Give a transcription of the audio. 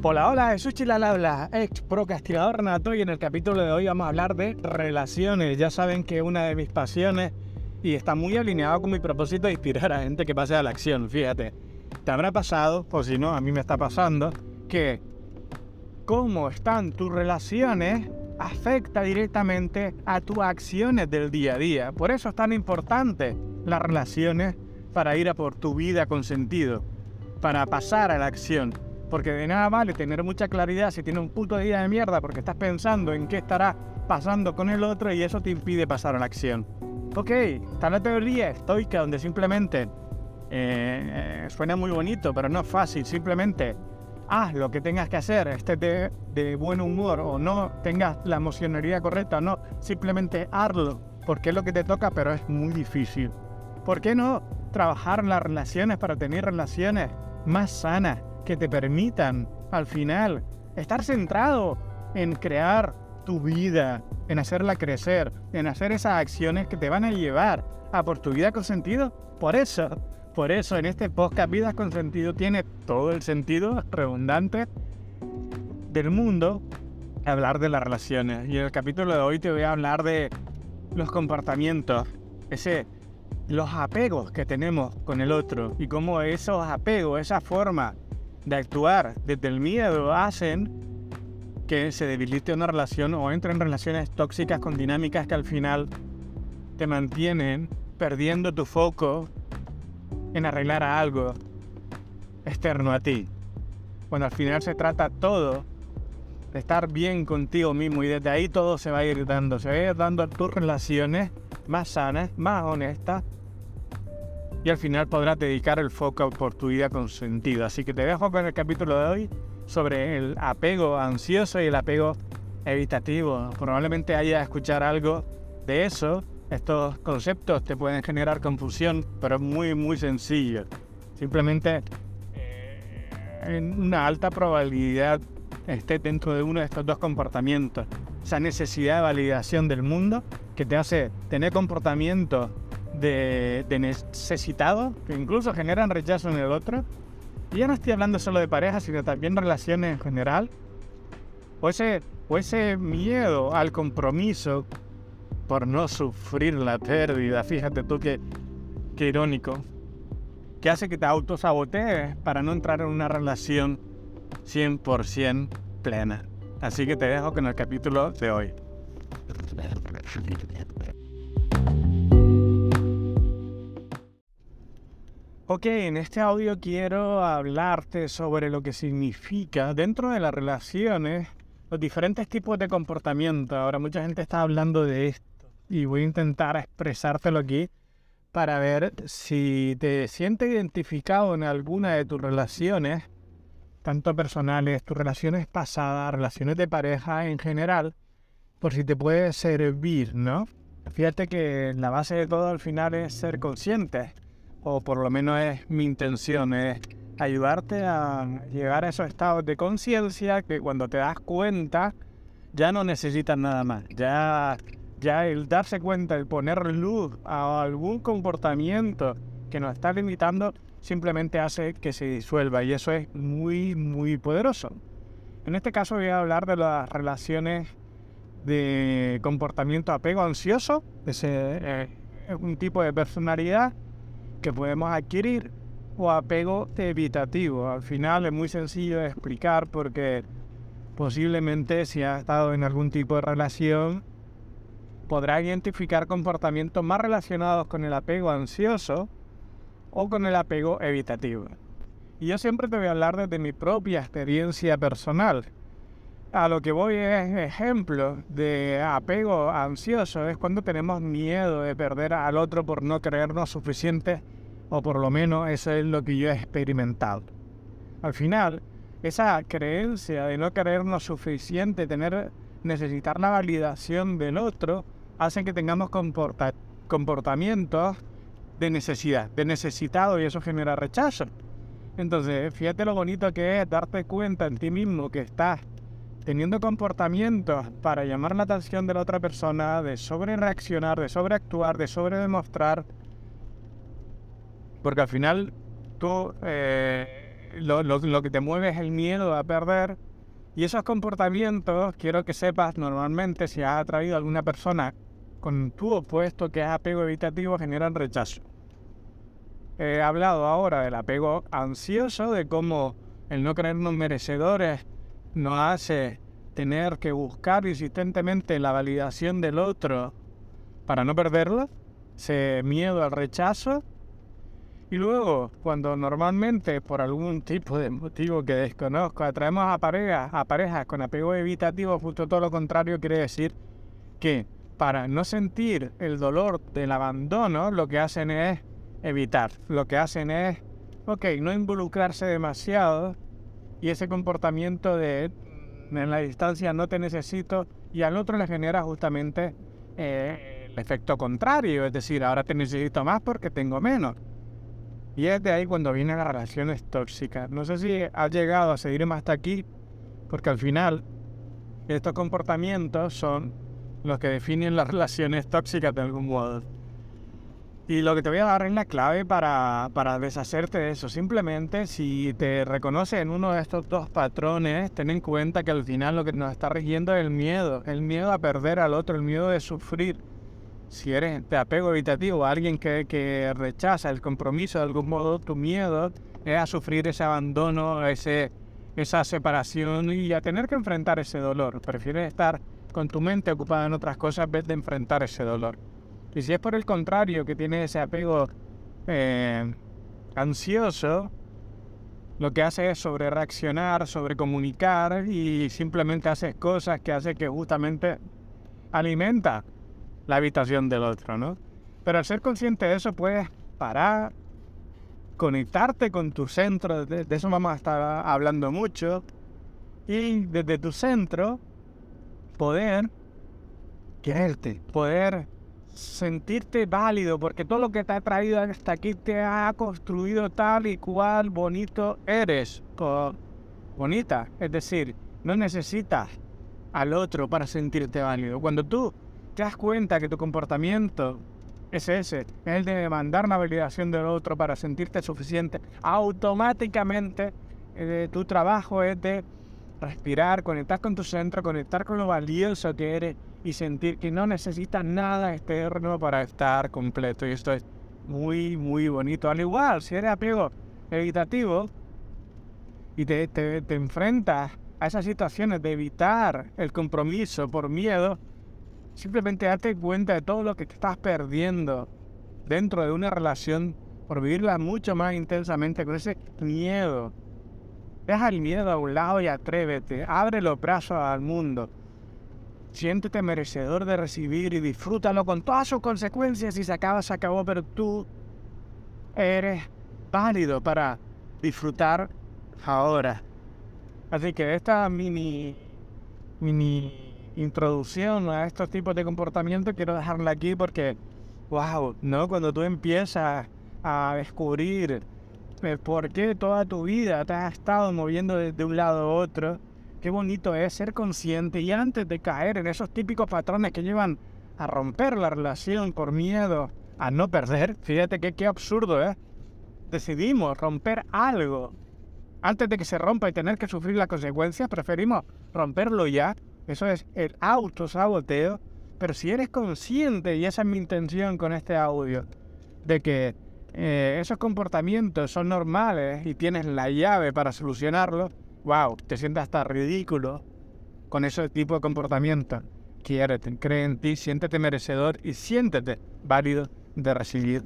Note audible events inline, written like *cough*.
Hola, hola, soy Chilalabla, ex procrastinador nato y en el capítulo de hoy vamos a hablar de relaciones. Ya saben que una de mis pasiones y está muy alineado con mi propósito de inspirar a gente que pase a la acción, fíjate. Te habrá pasado, o si no, a mí me está pasando, que cómo están tus relaciones afecta directamente a tus acciones del día a día. Por eso es tan importante las relaciones para ir a por tu vida con sentido, para pasar a la acción. Porque de nada vale tener mucha claridad si tienes un puto día de mierda porque estás pensando en qué estará pasando con el otro y eso te impide pasar a la acción. Ok, está la teoría estoica donde simplemente eh, eh, suena muy bonito, pero no es fácil. Simplemente haz lo que tengas que hacer, estés de, de buen humor o no tengas la emocionalidad correcta, no, simplemente hazlo, porque es lo que te toca, pero es muy difícil. ¿Por qué no trabajar las relaciones para tener relaciones más sanas que te permitan al final estar centrado en crear tu vida, en hacerla crecer, en hacer esas acciones que te van a llevar a por tu vida con sentido? Por eso por eso en este podcast Vidas con Sentido tiene todo el sentido redundante del mundo hablar de las relaciones. Y en el capítulo de hoy te voy a hablar de los comportamientos, ese, los apegos que tenemos con el otro y cómo esos apegos, esa forma de actuar desde el miedo hacen que se debilite una relación o entre en relaciones tóxicas con dinámicas que al final te mantienen perdiendo tu foco en arreglar algo externo a ti. Cuando al final se trata todo de estar bien contigo mismo y desde ahí todo se va a ir dando, se va a ir dando a tus relaciones más sanas, más honestas y al final podrás dedicar el foco por tu vida con sentido. Así que te dejo con el capítulo de hoy sobre el apego ansioso y el apego evitativo. Probablemente haya escuchar algo de eso estos conceptos te pueden generar confusión, pero es muy, muy sencillo. Simplemente eh, en una alta probabilidad esté dentro de uno de estos dos comportamientos. Esa necesidad de validación del mundo que te hace tener comportamientos de, de, necesitado, que incluso generan rechazo en el otro. Y ya no estoy hablando solo de pareja, sino también relaciones en general. O ese, o ese miedo al compromiso por no sufrir la pérdida. Fíjate tú qué, qué irónico. Que hace que te autosabotees para no entrar en una relación 100% plena. Así que te dejo con el capítulo de hoy. Ok, en este audio quiero hablarte sobre lo que significa dentro de las relaciones los diferentes tipos de comportamiento. Ahora mucha gente está hablando de esto y voy a intentar expresártelo aquí para ver si te sientes identificado en alguna de tus relaciones, tanto personales, tus relaciones pasadas, relaciones de pareja en general, por si te puede servir, ¿no? Fíjate que la base de todo al final es ser consciente, o por lo menos es mi intención, es ayudarte a llegar a esos estados de conciencia que cuando te das cuenta ya no necesitas nada más, ya ya el darse cuenta, el poner luz a algún comportamiento que nos está limitando, simplemente hace que se disuelva y eso es muy, muy poderoso. En este caso voy a hablar de las relaciones de comportamiento apego ansioso, ese eh, es un tipo de personalidad que podemos adquirir, o apego evitativo. Al final es muy sencillo de explicar porque posiblemente si ha estado en algún tipo de relación podrá identificar comportamientos más relacionados con el apego ansioso o con el apego evitativo. Y yo siempre te voy a hablar desde mi propia experiencia personal. A lo que voy es ejemplo de apego ansioso, es cuando tenemos miedo de perder al otro por no creernos suficientes, o por lo menos eso es lo que yo he experimentado. Al final, esa creencia de no creernos suficiente, tener, necesitar la validación del otro, hacen que tengamos comportamientos de necesidad, de necesitado y eso genera rechazo. Entonces, fíjate lo bonito que es darte cuenta en ti mismo que estás teniendo comportamientos para llamar la atención de la otra persona, de sobre reaccionar, de sobreactuar, de sobre demostrar. Porque al final tú eh, lo, que te mueve es el miedo a perder. Y esos comportamientos, quiero que sepas, normalmente si has atraído a alguna persona con tu opuesto que es apego evitativo, generan rechazo. He hablado ahora del apego ansioso, de cómo el no creernos merecedores nos hace tener que buscar insistentemente la validación del otro para no perderla, ese miedo al rechazo. Y luego, cuando normalmente por algún tipo de motivo que desconozco atraemos a parejas, a parejas con apego evitativo, justo todo lo contrario quiere decir que para no sentir el dolor del abandono, lo que hacen es evitar. Lo que hacen es, ok, no involucrarse demasiado y ese comportamiento de en la distancia no te necesito y al otro le genera justamente eh, el efecto contrario, es decir, ahora te necesito más porque tengo menos. Y es de ahí cuando vienen las relaciones tóxicas. No sé si has llegado a seguirme hasta aquí, porque al final estos comportamientos son los que definen las *laughs* relaciones tóxicas de algún modo. Y lo que te voy a dar es la clave para, para deshacerte de eso. Simplemente si te reconoces en uno de estos dos patrones, ten en cuenta que al final lo que nos está rigiendo es el miedo. El miedo a perder al otro, el miedo de sufrir. Si eres de apego evitativo, alguien que, que rechaza el compromiso de algún modo, tu miedo es a sufrir ese abandono, ese, esa separación y a tener que enfrentar ese dolor. Prefieres estar con tu mente ocupada en otras cosas en vez de enfrentar ese dolor. Y si es por el contrario que tiene ese apego eh, ansioso, lo que hace es sobre reaccionar, sobre comunicar y simplemente haces cosas que hace que justamente alimenta la habitación del otro, ¿no? Pero al ser consciente de eso puedes parar, conectarte con tu centro, de, de eso vamos a estar hablando mucho, y desde tu centro poder quererte, poder sentirte válido, porque todo lo que te ha traído hasta aquí te ha construido tal y cual bonito eres, bonita. Es decir, no necesitas al otro para sentirte válido. Cuando tú te das cuenta que tu comportamiento es ese, es el de demandar la validación del otro para sentirte suficiente, automáticamente eh, tu trabajo es de respirar, conectar con tu centro, conectar con lo valioso que eres y sentir que no necesitas nada externo para estar completo. Y esto es muy, muy bonito. Al igual, si eres apego evitativo y te, te, te enfrentas a esas situaciones de evitar el compromiso por miedo, simplemente date cuenta de todo lo que te estás perdiendo dentro de una relación por vivirla mucho más intensamente con ese miedo Deja el miedo a un lado y atrévete. Abre los brazos al mundo. Siéntete merecedor de recibir y disfrútalo con todas sus consecuencias. Si se acaba, se acabó, pero tú eres válido para disfrutar ahora. Así que esta mini, mini introducción a estos tipos de comportamiento quiero dejarla aquí porque, wow, ¿no? Cuando tú empiezas a descubrir por qué toda tu vida te has estado moviendo de, un lado a otro. Qué bonito es ser consciente y antes de caer en esos típicos patrones que llevan a romper la relación por miedo a no perder. Fíjate que qué absurdo, ¿eh? Decidimos romper algo. Antes de que se rompa y tener que sufrir las consecuencias, preferimos romperlo ya. Eso es el autosaboteo. Pero si eres consciente, y esa es mi intención con este audio, de que eh, esos comportamientos son normales y tienes la llave para solucionarlo, wow, te sientes hasta ridículo con ese tipo de comportamiento. Quiérete, cree en ti, siéntete merecedor y siéntete válido de recibir.